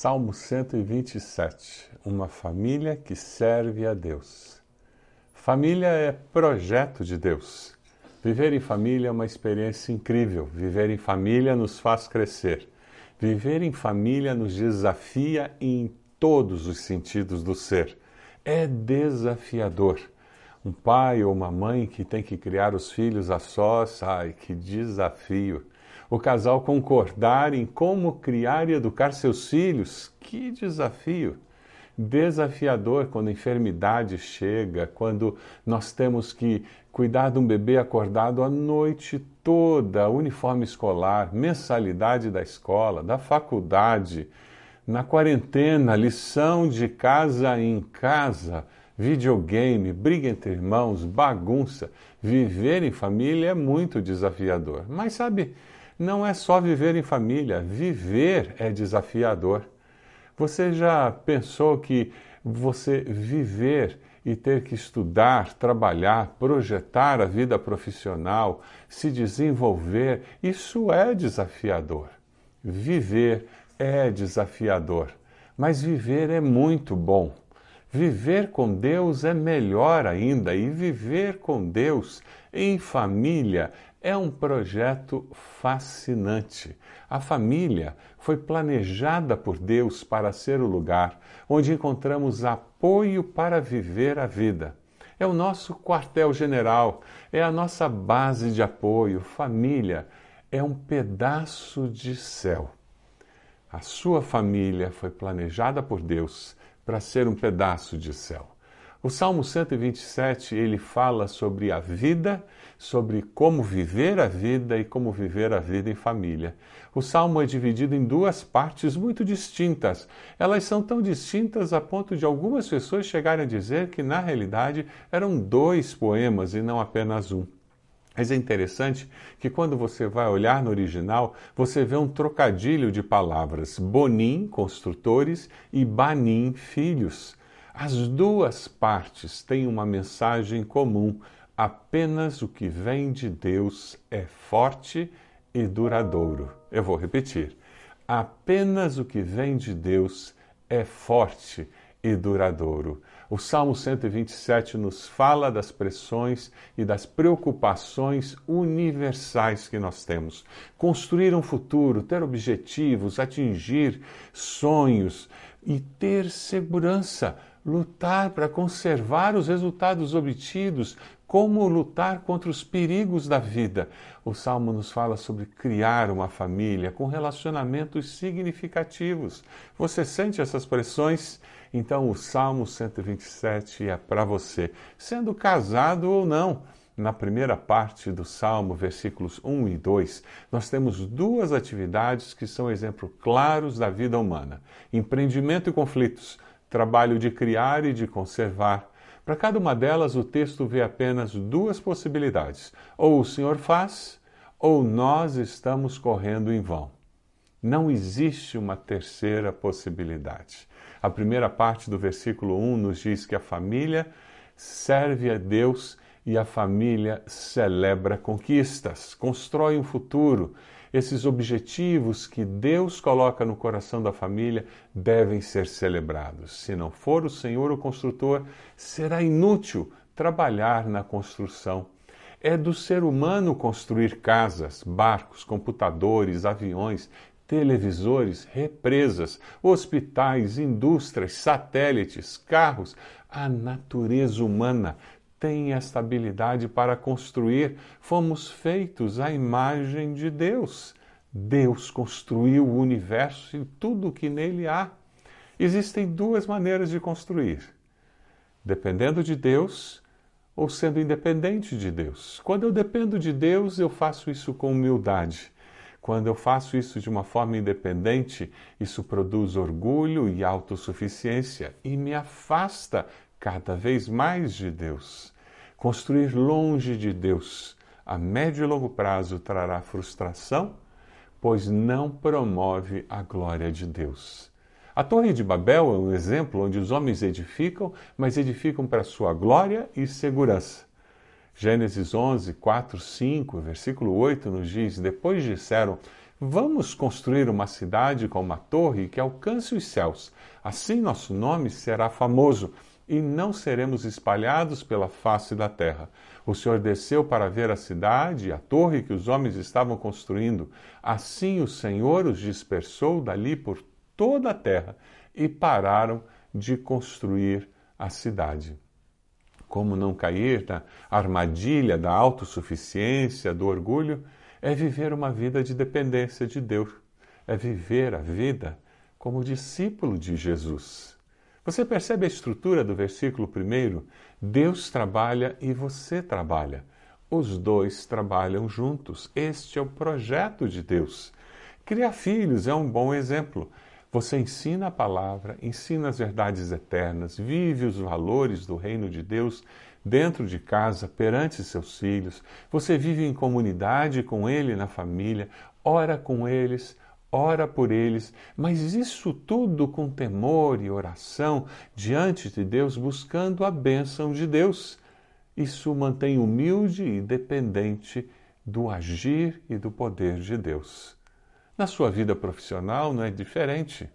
Salmo 127 Uma família que serve a Deus. Família é projeto de Deus. Viver em família é uma experiência incrível. Viver em família nos faz crescer. Viver em família nos desafia em todos os sentidos do ser. É desafiador. Um pai ou uma mãe que tem que criar os filhos a sós, ai, que desafio o casal concordar em como criar e educar seus filhos. Que desafio! Desafiador quando a enfermidade chega, quando nós temos que cuidar de um bebê acordado a noite toda, uniforme escolar, mensalidade da escola, da faculdade, na quarentena, lição de casa em casa, videogame, briga entre irmãos, bagunça. Viver em família é muito desafiador. Mas sabe, não é só viver em família, viver é desafiador. Você já pensou que você viver e ter que estudar, trabalhar, projetar a vida profissional, se desenvolver, isso é desafiador. Viver é desafiador, mas viver é muito bom. Viver com Deus é melhor ainda, e viver com Deus em família é um projeto fascinante. A família foi planejada por Deus para ser o lugar onde encontramos apoio para viver a vida. É o nosso quartel-general, é a nossa base de apoio. Família é um pedaço de céu. A sua família foi planejada por Deus para ser um pedaço de céu. O Salmo 127, ele fala sobre a vida, sobre como viver a vida e como viver a vida em família. O salmo é dividido em duas partes muito distintas. Elas são tão distintas a ponto de algumas pessoas chegarem a dizer que, na realidade, eram dois poemas e não apenas um. Mas é interessante que quando você vai olhar no original, você vê um trocadilho de palavras: bonim, construtores, e banim, filhos. As duas partes têm uma mensagem comum: apenas o que vem de Deus é forte e duradouro. Eu vou repetir: apenas o que vem de Deus é forte e duradouro. O Salmo 127 nos fala das pressões e das preocupações universais que nós temos. Construir um futuro, ter objetivos, atingir sonhos e ter segurança lutar para conservar os resultados obtidos, como lutar contra os perigos da vida. O Salmo nos fala sobre criar uma família com relacionamentos significativos. Você sente essas pressões? Então, o Salmo 127 é para você, sendo casado ou não. Na primeira parte do Salmo, versículos 1 e 2, nós temos duas atividades que são exemplos claros da vida humana: empreendimento e conflitos trabalho de criar e de conservar. Para cada uma delas, o texto vê apenas duas possibilidades: ou o Senhor faz, ou nós estamos correndo em vão. Não existe uma terceira possibilidade. A primeira parte do versículo 1 nos diz que a família serve a Deus e a família celebra conquistas, constrói um futuro, esses objetivos que Deus coloca no coração da família devem ser celebrados. Se não for o Senhor o construtor, será inútil trabalhar na construção. É do ser humano construir casas, barcos, computadores, aviões, televisores, represas, hospitais, indústrias, satélites, carros. A natureza humana tem esta habilidade para construir. Fomos feitos à imagem de Deus. Deus construiu o universo e tudo o que nele há. Existem duas maneiras de construir: dependendo de Deus ou sendo independente de Deus. Quando eu dependo de Deus, eu faço isso com humildade. Quando eu faço isso de uma forma independente, isso produz orgulho e autossuficiência e me afasta cada vez mais de Deus. Construir longe de Deus a médio e longo prazo trará frustração, pois não promove a glória de Deus. A Torre de Babel é um exemplo onde os homens edificam, mas edificam para sua glória e segurança. Gênesis 11, 4, 5, versículo 8 nos diz: Depois disseram: Vamos construir uma cidade com uma torre que alcance os céus. Assim nosso nome será famoso e não seremos espalhados pela face da terra. O Senhor desceu para ver a cidade e a torre que os homens estavam construindo. Assim o Senhor os dispersou dali por toda a terra e pararam de construir a cidade. Como não cair na armadilha da autossuficiência, do orgulho, é viver uma vida de dependência de Deus, é viver a vida como discípulo de Jesus. Você percebe a estrutura do versículo primeiro? Deus trabalha e você trabalha. Os dois trabalham juntos. Este é o projeto de Deus. Criar filhos é um bom exemplo. Você ensina a palavra, ensina as verdades eternas, vive os valores do reino de Deus dentro de casa, perante seus filhos. Você vive em comunidade com ele na família, ora com eles, ora por eles, mas isso tudo com temor e oração diante de Deus, buscando a bênção de Deus. Isso mantém humilde e dependente do agir e do poder de Deus. Na sua vida profissional não é diferente.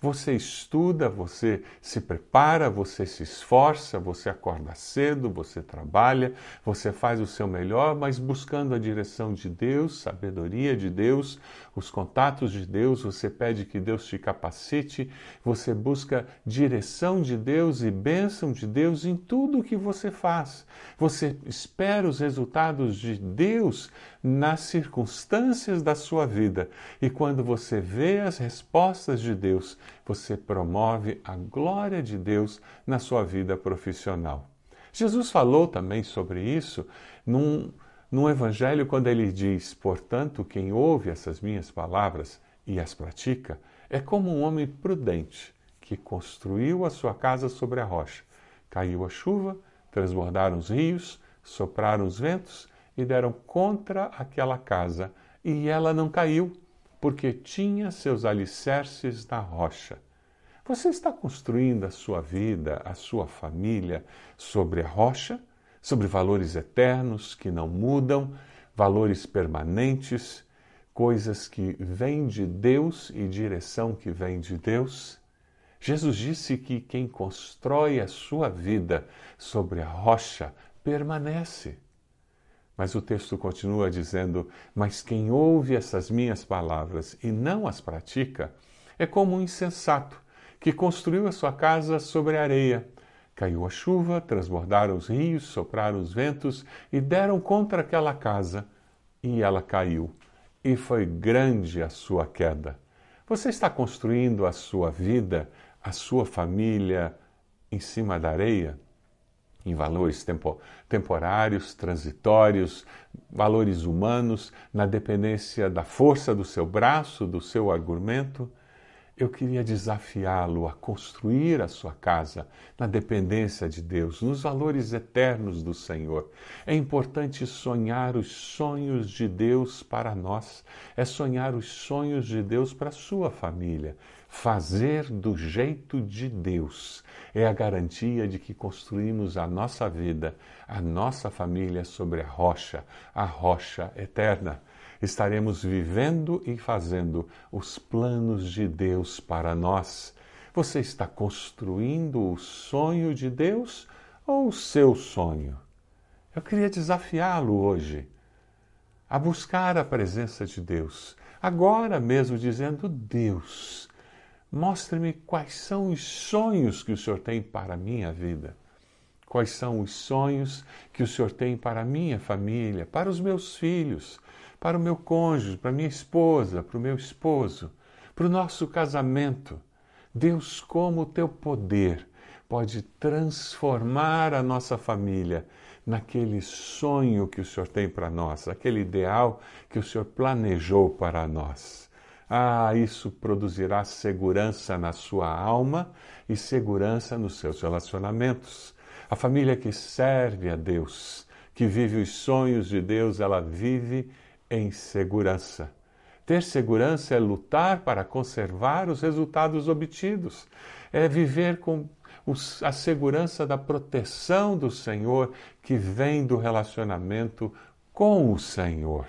Você estuda, você se prepara, você se esforça, você acorda cedo, você trabalha, você faz o seu melhor, mas buscando a direção de Deus, sabedoria de Deus, os contatos de Deus, você pede que Deus te capacite, você busca direção de Deus e bênção de Deus em tudo o que você faz. Você espera os resultados de Deus nas circunstâncias da sua vida. E quando você vê as respostas de Deus, você promove a glória de Deus na sua vida profissional. Jesus falou também sobre isso num, num evangelho quando ele diz: Portanto, quem ouve essas minhas palavras e as pratica é como um homem prudente que construiu a sua casa sobre a rocha. Caiu a chuva, transbordaram os rios, sopraram os ventos e deram contra aquela casa, e ela não caiu, porque tinha seus alicerces na rocha. Você está construindo a sua vida, a sua família sobre a rocha, sobre valores eternos que não mudam, valores permanentes, coisas que vêm de Deus e direção que vem de Deus? Jesus disse que quem constrói a sua vida sobre a rocha permanece. Mas o texto continua dizendo: Mas quem ouve essas minhas palavras e não as pratica é como um insensato que construiu a sua casa sobre a areia. Caiu a chuva, transbordaram os rios, sopraram os ventos e deram contra aquela casa, e ela caiu. E foi grande a sua queda. Você está construindo a sua vida, a sua família em cima da areia? Em valores tempo, temporários, transitórios, valores humanos, na dependência da força do seu braço, do seu argumento. Eu queria desafiá-lo a construir a sua casa na dependência de Deus, nos valores eternos do Senhor. É importante sonhar os sonhos de Deus para nós, é sonhar os sonhos de Deus para a sua família. Fazer do jeito de Deus é a garantia de que construímos a nossa vida, a nossa família sobre a rocha, a rocha eterna. Estaremos vivendo e fazendo os planos de Deus para nós. Você está construindo o sonho de Deus ou o seu sonho? Eu queria desafiá-lo hoje a buscar a presença de Deus, agora mesmo dizendo: Deus, Mostre-me quais são os sonhos que o Senhor tem para a minha vida. Quais são os sonhos que o Senhor tem para a minha família, para os meus filhos, para o meu cônjuge, para a minha esposa, para o meu esposo, para o nosso casamento. Deus, como o teu poder pode transformar a nossa família naquele sonho que o Senhor tem para nós, aquele ideal que o Senhor planejou para nós. Ah, isso produzirá segurança na sua alma e segurança nos seus relacionamentos. A família que serve a Deus, que vive os sonhos de Deus, ela vive em segurança. Ter segurança é lutar para conservar os resultados obtidos, é viver com a segurança da proteção do Senhor que vem do relacionamento com o Senhor.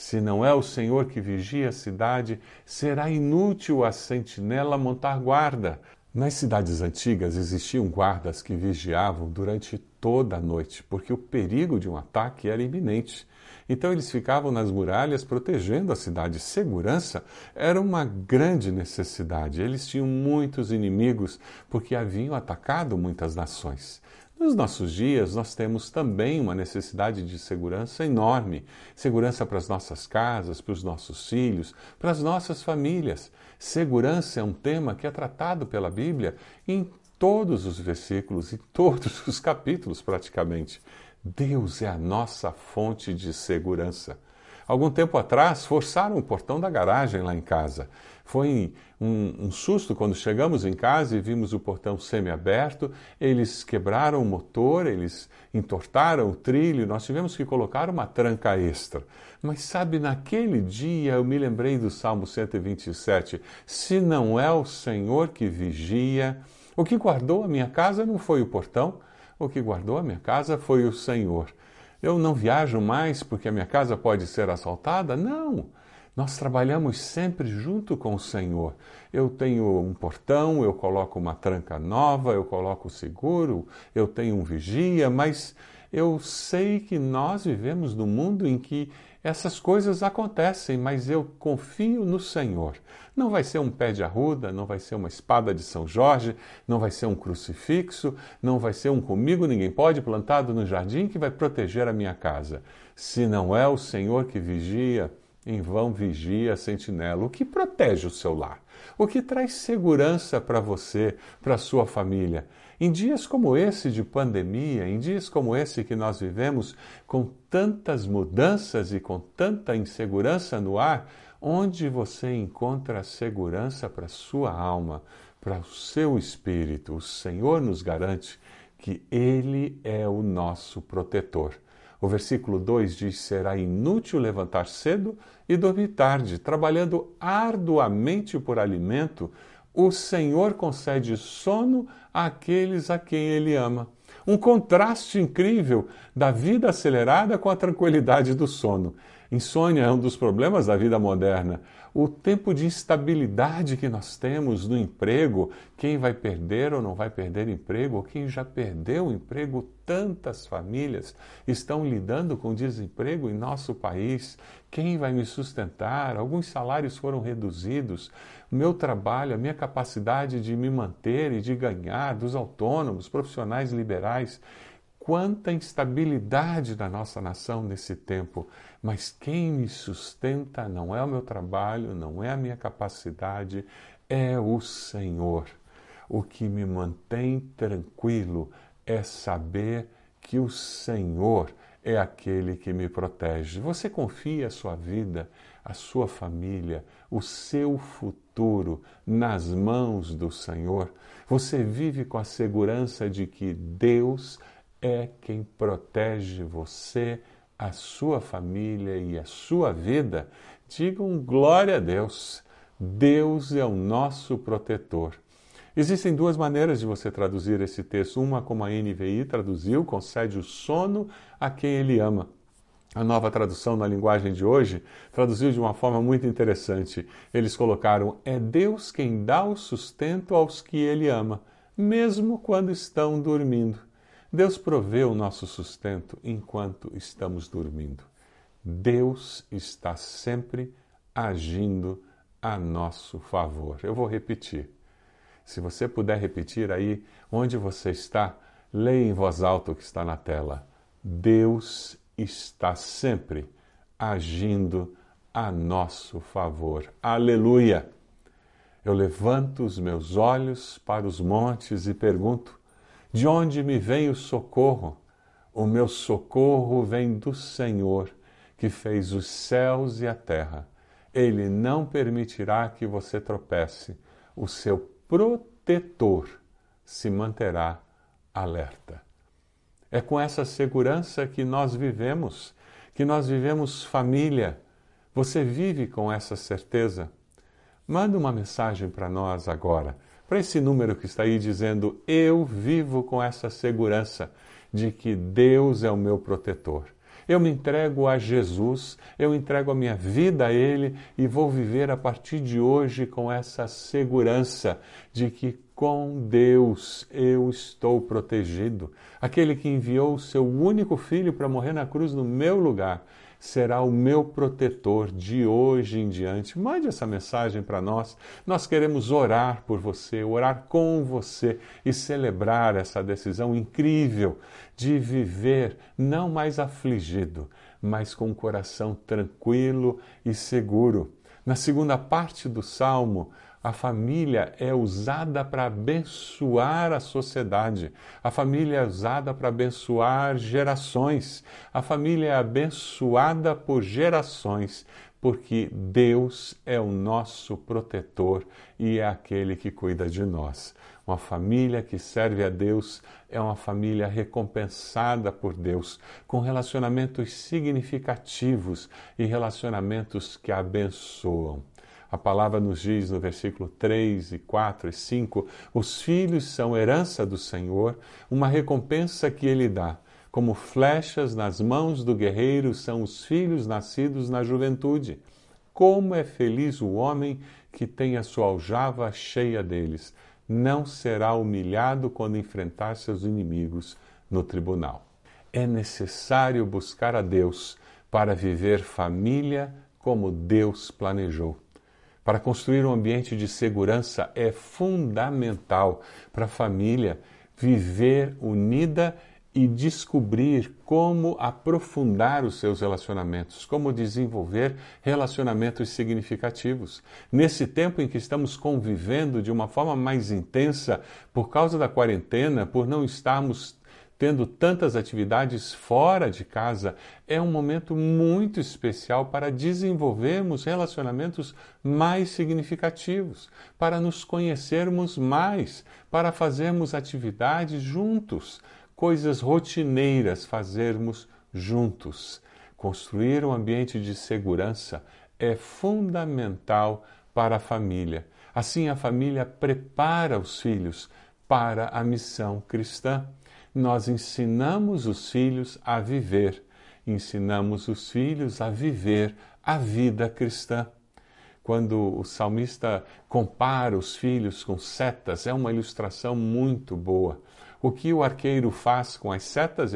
Se não é o Senhor que vigia a cidade, será inútil a sentinela montar guarda. Nas cidades antigas existiam guardas que vigiavam durante toda a noite, porque o perigo de um ataque era iminente. Então eles ficavam nas muralhas protegendo a cidade. Segurança era uma grande necessidade. Eles tinham muitos inimigos porque haviam atacado muitas nações. Nos nossos dias, nós temos também uma necessidade de segurança enorme segurança para as nossas casas, para os nossos filhos, para as nossas famílias. Segurança é um tema que é tratado pela Bíblia em todos os versículos, em todos os capítulos praticamente. Deus é a nossa fonte de segurança. Algum tempo atrás, forçaram o portão da garagem lá em casa. Foi um, um susto quando chegamos em casa e vimos o portão semi-aberto. Eles quebraram o motor, eles entortaram o trilho. Nós tivemos que colocar uma tranca extra. Mas sabe, naquele dia eu me lembrei do Salmo 127. Se não é o Senhor que vigia, o que guardou a minha casa não foi o portão, o que guardou a minha casa foi o Senhor. Eu não viajo mais porque a minha casa pode ser assaltada? Não. Nós trabalhamos sempre junto com o Senhor. Eu tenho um portão, eu coloco uma tranca nova, eu coloco seguro, eu tenho um vigia, mas eu sei que nós vivemos num mundo em que essas coisas acontecem, mas eu confio no Senhor. Não vai ser um pé de arruda, não vai ser uma espada de São Jorge, não vai ser um crucifixo, não vai ser um comigo ninguém pode plantado no jardim que vai proteger a minha casa. Se não é o Senhor que vigia, em vão vigia a sentinela. O que protege o seu lar? O que traz segurança para você, para sua família? Em dias como esse de pandemia, em dias como esse que nós vivemos, com tantas mudanças e com tanta insegurança no ar, onde você encontra segurança para sua alma, para o seu espírito? O Senhor nos garante que Ele é o nosso protetor. O versículo 2 diz: Será inútil levantar cedo e dormir tarde, trabalhando arduamente por alimento, o Senhor concede sono àqueles a quem Ele ama. Um contraste incrível da vida acelerada com a tranquilidade do sono. Insônia é um dos problemas da vida moderna. O tempo de instabilidade que nós temos no emprego, quem vai perder ou não vai perder emprego, ou quem já perdeu o emprego, tantas famílias estão lidando com desemprego em nosso país. Quem vai me sustentar? Alguns salários foram reduzidos. Meu trabalho, a minha capacidade de me manter e de ganhar dos autônomos, profissionais liberais quanta instabilidade da nossa nação nesse tempo. Mas quem me sustenta não é o meu trabalho, não é a minha capacidade, é o Senhor. O que me mantém tranquilo é saber que o Senhor é aquele que me protege. Você confia a sua vida, a sua família, o seu futuro nas mãos do Senhor? Você vive com a segurança de que Deus é quem protege você, a sua família e a sua vida, digam glória a Deus. Deus é o nosso protetor. Existem duas maneiras de você traduzir esse texto. Uma, como a NVI traduziu, concede o sono a quem ele ama. A nova tradução na linguagem de hoje traduziu de uma forma muito interessante. Eles colocaram: É Deus quem dá o sustento aos que ele ama, mesmo quando estão dormindo. Deus provê o nosso sustento enquanto estamos dormindo. Deus está sempre agindo a nosso favor. Eu vou repetir. Se você puder repetir aí onde você está, leia em voz alta o que está na tela. Deus está sempre agindo a nosso favor. Aleluia! Eu levanto os meus olhos para os montes e pergunto: de onde me vem o socorro? O meu socorro vem do Senhor, que fez os céus e a terra. Ele não permitirá que você tropece. O seu protetor se manterá alerta. É com essa segurança que nós vivemos, que nós vivemos família. Você vive com essa certeza? Manda uma mensagem para nós agora para esse número que está aí dizendo: Eu vivo com essa segurança de que Deus é o meu protetor. Eu me entrego a Jesus, eu entrego a minha vida a Ele e vou viver a partir de hoje com essa segurança de que com Deus eu estou protegido. Aquele que enviou o seu único filho para morrer na cruz no meu lugar será o meu protetor de hoje em diante. Mande essa mensagem para nós. Nós queremos orar por você, orar com você e celebrar essa decisão incrível de viver não mais afligido, mas com o coração tranquilo e seguro. Na segunda parte do salmo, a família é usada para abençoar a sociedade. A família é usada para abençoar gerações. A família é abençoada por gerações, porque Deus é o nosso protetor e é aquele que cuida de nós. Uma família que serve a Deus é uma família recompensada por Deus, com relacionamentos significativos e relacionamentos que abençoam. A palavra nos diz no versículo 3 e 4 e 5: os filhos são herança do Senhor, uma recompensa que ele dá. Como flechas nas mãos do guerreiro são os filhos nascidos na juventude. Como é feliz o homem que tem a sua aljava cheia deles. Não será humilhado quando enfrentar seus inimigos no tribunal. É necessário buscar a Deus para viver família como Deus planejou. Para construir um ambiente de segurança é fundamental para a família viver unida e descobrir como aprofundar os seus relacionamentos, como desenvolver relacionamentos significativos. Nesse tempo em que estamos convivendo de uma forma mais intensa por causa da quarentena, por não estarmos tendo tantas atividades fora de casa, é um momento muito especial para desenvolvermos relacionamentos mais significativos, para nos conhecermos mais, para fazermos atividades juntos, coisas rotineiras fazermos juntos. Construir um ambiente de segurança é fundamental para a família. Assim, a família prepara os filhos para a missão cristã nós ensinamos os filhos a viver, ensinamos os filhos a viver a vida cristã. Quando o salmista compara os filhos com setas, é uma ilustração muito boa. O que o arqueiro faz com as setas,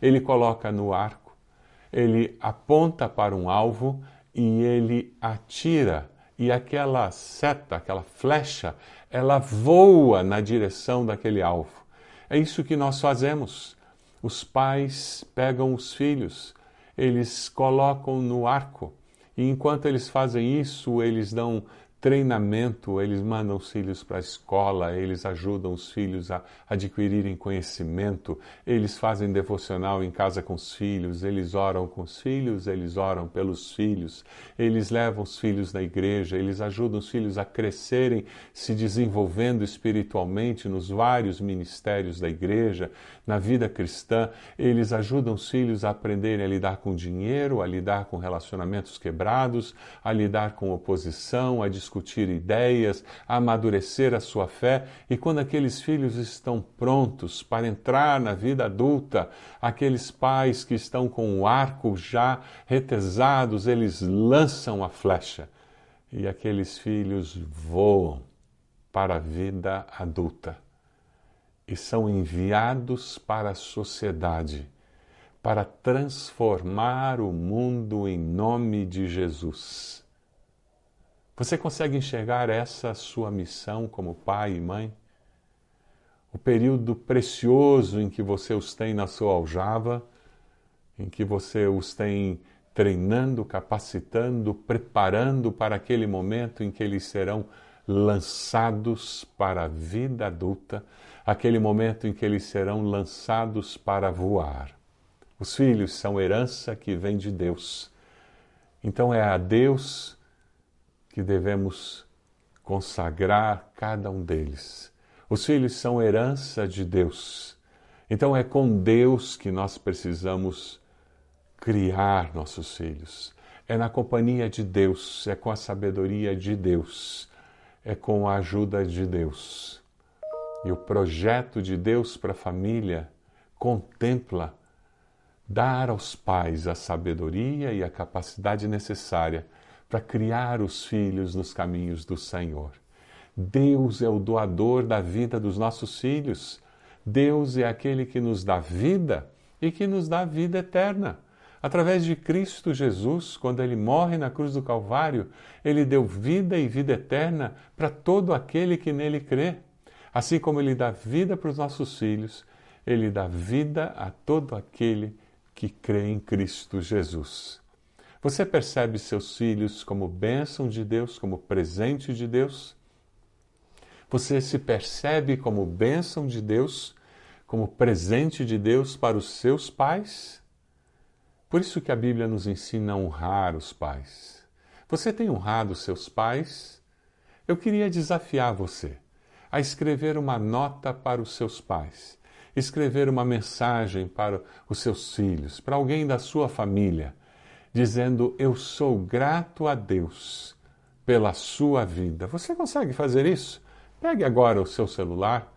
ele coloca no arco, ele aponta para um alvo e ele atira. E aquela seta, aquela flecha, ela voa na direção daquele alvo. É isso que nós fazemos. Os pais pegam os filhos, eles colocam no arco, e enquanto eles fazem isso, eles dão treinamento, eles mandam os filhos para a escola, eles ajudam os filhos a adquirirem conhecimento, eles fazem devocional em casa com os filhos, eles oram com os filhos, eles oram pelos filhos, eles levam os filhos na igreja, eles ajudam os filhos a crescerem, se desenvolvendo espiritualmente nos vários ministérios da igreja, na vida cristã, eles ajudam os filhos a aprenderem a lidar com dinheiro, a lidar com relacionamentos quebrados, a lidar com oposição, a discutir ideias, a amadurecer a sua fé, e quando aqueles filhos estão prontos para entrar na vida adulta, aqueles pais que estão com o arco já retesados, eles lançam a flecha e aqueles filhos voam para a vida adulta e são enviados para a sociedade para transformar o mundo em nome de Jesus. Você consegue enxergar essa sua missão como pai e mãe? O período precioso em que você os tem na sua aljava, em que você os tem treinando, capacitando, preparando para aquele momento em que eles serão lançados para a vida adulta, aquele momento em que eles serão lançados para voar. Os filhos são herança que vem de Deus. Então é a Deus que devemos consagrar cada um deles. Os filhos são herança de Deus. Então é com Deus que nós precisamos criar nossos filhos. É na companhia de Deus, é com a sabedoria de Deus, é com a ajuda de Deus. E o projeto de Deus para a família contempla dar aos pais a sabedoria e a capacidade necessária para criar os filhos nos caminhos do Senhor. Deus é o doador da vida dos nossos filhos. Deus é aquele que nos dá vida e que nos dá vida eterna. Através de Cristo Jesus, quando ele morre na cruz do Calvário, ele deu vida e vida eterna para todo aquele que nele crê. Assim como ele dá vida para os nossos filhos, ele dá vida a todo aquele que crê em Cristo Jesus. Você percebe seus filhos como bênção de Deus, como presente de Deus? Você se percebe como bênção de Deus, como presente de Deus para os seus pais? Por isso que a Bíblia nos ensina a honrar os pais. Você tem honrado seus pais? Eu queria desafiar você a escrever uma nota para os seus pais escrever uma mensagem para os seus filhos, para alguém da sua família, dizendo: Eu sou grato a Deus pela sua vida. Você consegue fazer isso? Pegue agora o seu celular,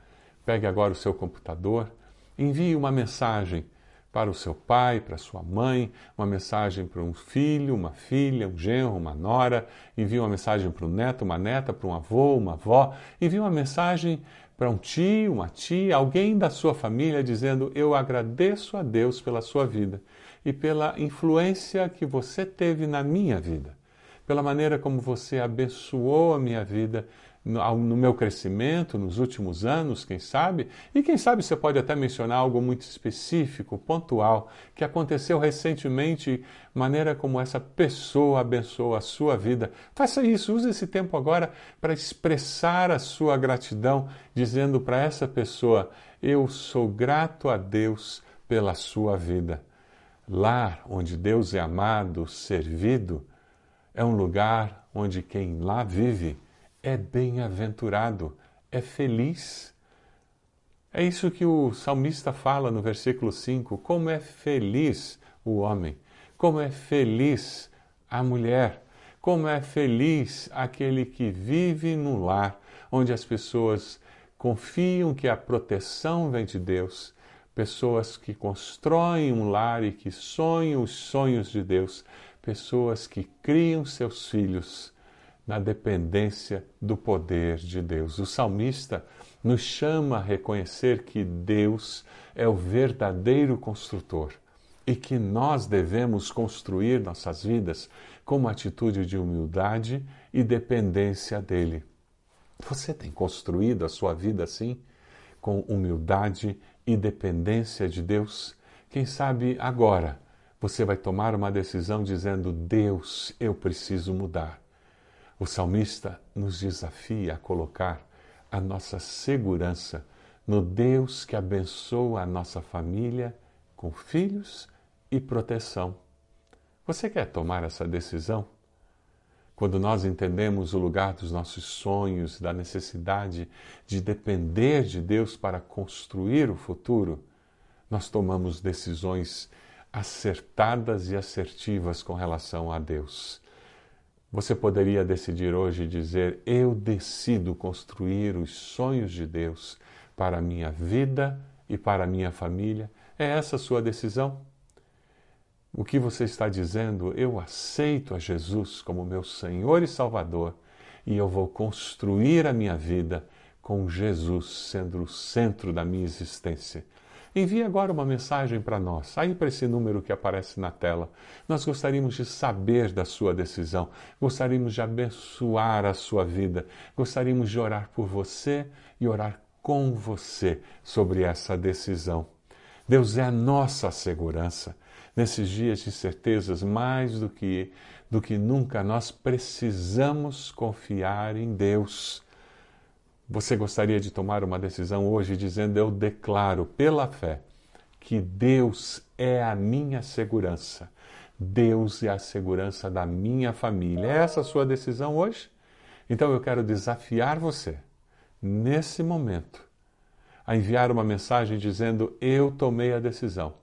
pegue agora o seu computador, envie uma mensagem para o seu pai, para sua mãe, uma mensagem para um filho, uma filha, um genro, uma nora, envie uma mensagem para um neto, uma neta, para um avô, uma avó, envie uma mensagem para um tio, uma tia, alguém da sua família, dizendo: Eu agradeço a Deus pela sua vida e pela influência que você teve na minha vida, pela maneira como você abençoou a minha vida no meu crescimento nos últimos anos, quem sabe? E quem sabe você pode até mencionar algo muito específico, pontual, que aconteceu recentemente, maneira como essa pessoa abençoou a sua vida. Faça isso, use esse tempo agora para expressar a sua gratidão, dizendo para essa pessoa: Eu sou grato a Deus pela sua vida. Lar onde Deus é amado, servido, é um lugar onde quem lá vive é bem-aventurado, é feliz. É isso que o salmista fala no versículo 5: como é feliz o homem, como é feliz a mulher, como é feliz aquele que vive no lar onde as pessoas confiam que a proteção vem de Deus, pessoas que constroem um lar e que sonham os sonhos de Deus, pessoas que criam seus filhos na dependência do poder de Deus. O salmista nos chama a reconhecer que Deus é o verdadeiro construtor e que nós devemos construir nossas vidas com uma atitude de humildade e dependência dele. Você tem construído a sua vida assim, com humildade e dependência de Deus? Quem sabe agora você vai tomar uma decisão dizendo: Deus, eu preciso mudar. O salmista nos desafia a colocar a nossa segurança no Deus que abençoa a nossa família com filhos e proteção. Você quer tomar essa decisão? Quando nós entendemos o lugar dos nossos sonhos, da necessidade de depender de Deus para construir o futuro, nós tomamos decisões acertadas e assertivas com relação a Deus. Você poderia decidir hoje dizer: Eu decido construir os sonhos de Deus para a minha vida e para a minha família. É essa a sua decisão? O que você está dizendo? Eu aceito a Jesus como meu Senhor e Salvador e eu vou construir a minha vida com Jesus sendo o centro da minha existência. Envie agora uma mensagem para nós, aí para esse número que aparece na tela. Nós gostaríamos de saber da sua decisão, gostaríamos de abençoar a sua vida, gostaríamos de orar por você e orar com você sobre essa decisão. Deus é a nossa segurança. Nesses dias de certezas, mais do que, do que nunca, nós precisamos confiar em Deus. Você gostaria de tomar uma decisão hoje dizendo: Eu declaro pela fé que Deus é a minha segurança. Deus é a segurança da minha família. É essa a sua decisão hoje? Então eu quero desafiar você, nesse momento, a enviar uma mensagem dizendo: Eu tomei a decisão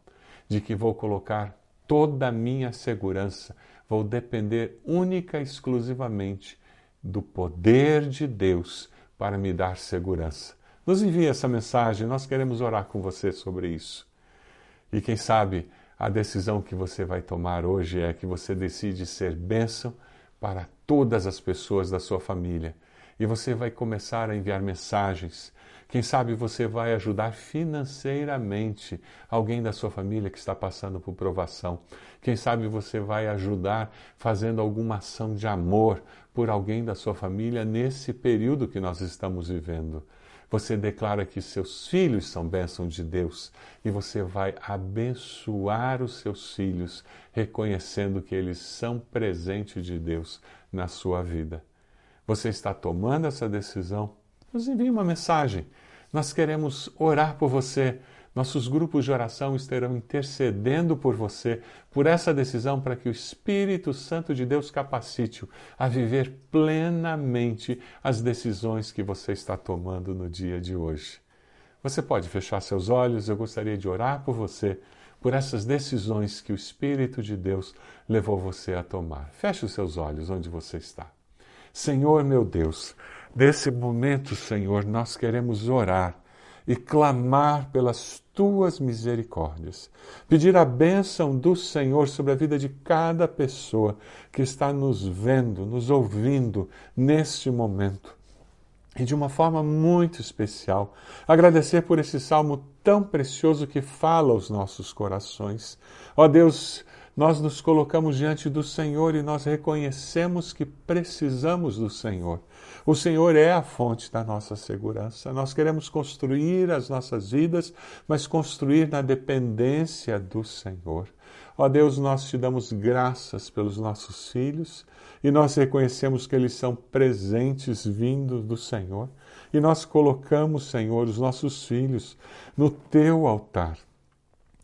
de que vou colocar toda a minha segurança, vou depender única e exclusivamente do poder de Deus para me dar segurança. Nos envie essa mensagem, nós queremos orar com você sobre isso. E quem sabe A decisão que você vai tomar hoje é que você decide ser bênção para todas as pessoas da sua família. E você vai começar a enviar mensagens. Quem sabe você vai ajudar financeiramente alguém da sua família que está passando por provação. Quem sabe você vai ajudar fazendo alguma ação de amor por alguém da sua família nesse período que nós estamos vivendo. Você declara que seus filhos são bênção de Deus e você vai abençoar os seus filhos, reconhecendo que eles são presente de Deus na sua vida. Você está tomando essa decisão? Nos envie uma mensagem. Nós queremos orar por você. Nossos grupos de oração estarão intercedendo por você, por essa decisão, para que o Espírito Santo de Deus capacite-o a viver plenamente as decisões que você está tomando no dia de hoje. Você pode fechar seus olhos, eu gostaria de orar por você, por essas decisões que o Espírito de Deus levou você a tomar. Feche os seus olhos onde você está. Senhor meu Deus, desse momento, Senhor, nós queremos orar e clamar pelas tuas misericórdias. Pedir a bênção do Senhor sobre a vida de cada pessoa que está nos vendo, nos ouvindo neste momento. E de uma forma muito especial, agradecer por esse salmo tão precioso que fala aos nossos corações. Ó Deus, nós nos colocamos diante do Senhor e nós reconhecemos que precisamos do Senhor. O Senhor é a fonte da nossa segurança. Nós queremos construir as nossas vidas, mas construir na dependência do Senhor. Ó Deus, nós te damos graças pelos nossos filhos e nós reconhecemos que eles são presentes vindos do Senhor. E nós colocamos, Senhor, os nossos filhos no teu altar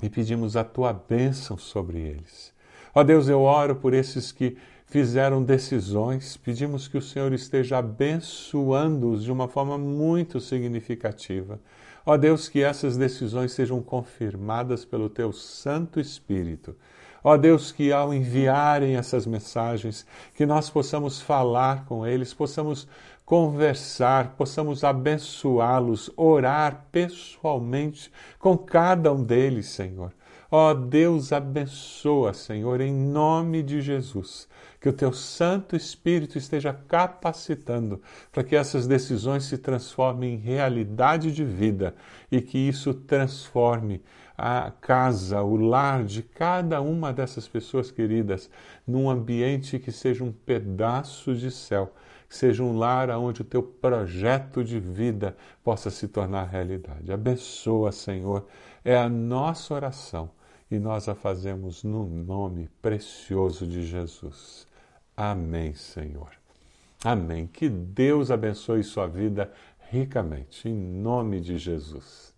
e pedimos a tua bênção sobre eles. Ó Deus, eu oro por esses que fizeram decisões, pedimos que o Senhor esteja abençoando-os de uma forma muito significativa. Ó Deus, que essas decisões sejam confirmadas pelo teu Santo Espírito. Ó Deus, que ao enviarem essas mensagens, que nós possamos falar com eles, possamos conversar, possamos abençoá-los, orar pessoalmente com cada um deles, Senhor. Ó Deus, abençoa, Senhor, em nome de Jesus. Que o teu Santo Espírito esteja capacitando para que essas decisões se transformem em realidade de vida e que isso transforme a casa, o lar de cada uma dessas pessoas queridas num ambiente que seja um pedaço de céu que seja um lar onde o teu projeto de vida possa se tornar realidade. Abençoa, Senhor, é a nossa oração e nós a fazemos no nome precioso de Jesus. Amém, Senhor. Amém. Que Deus abençoe sua vida ricamente, em nome de Jesus.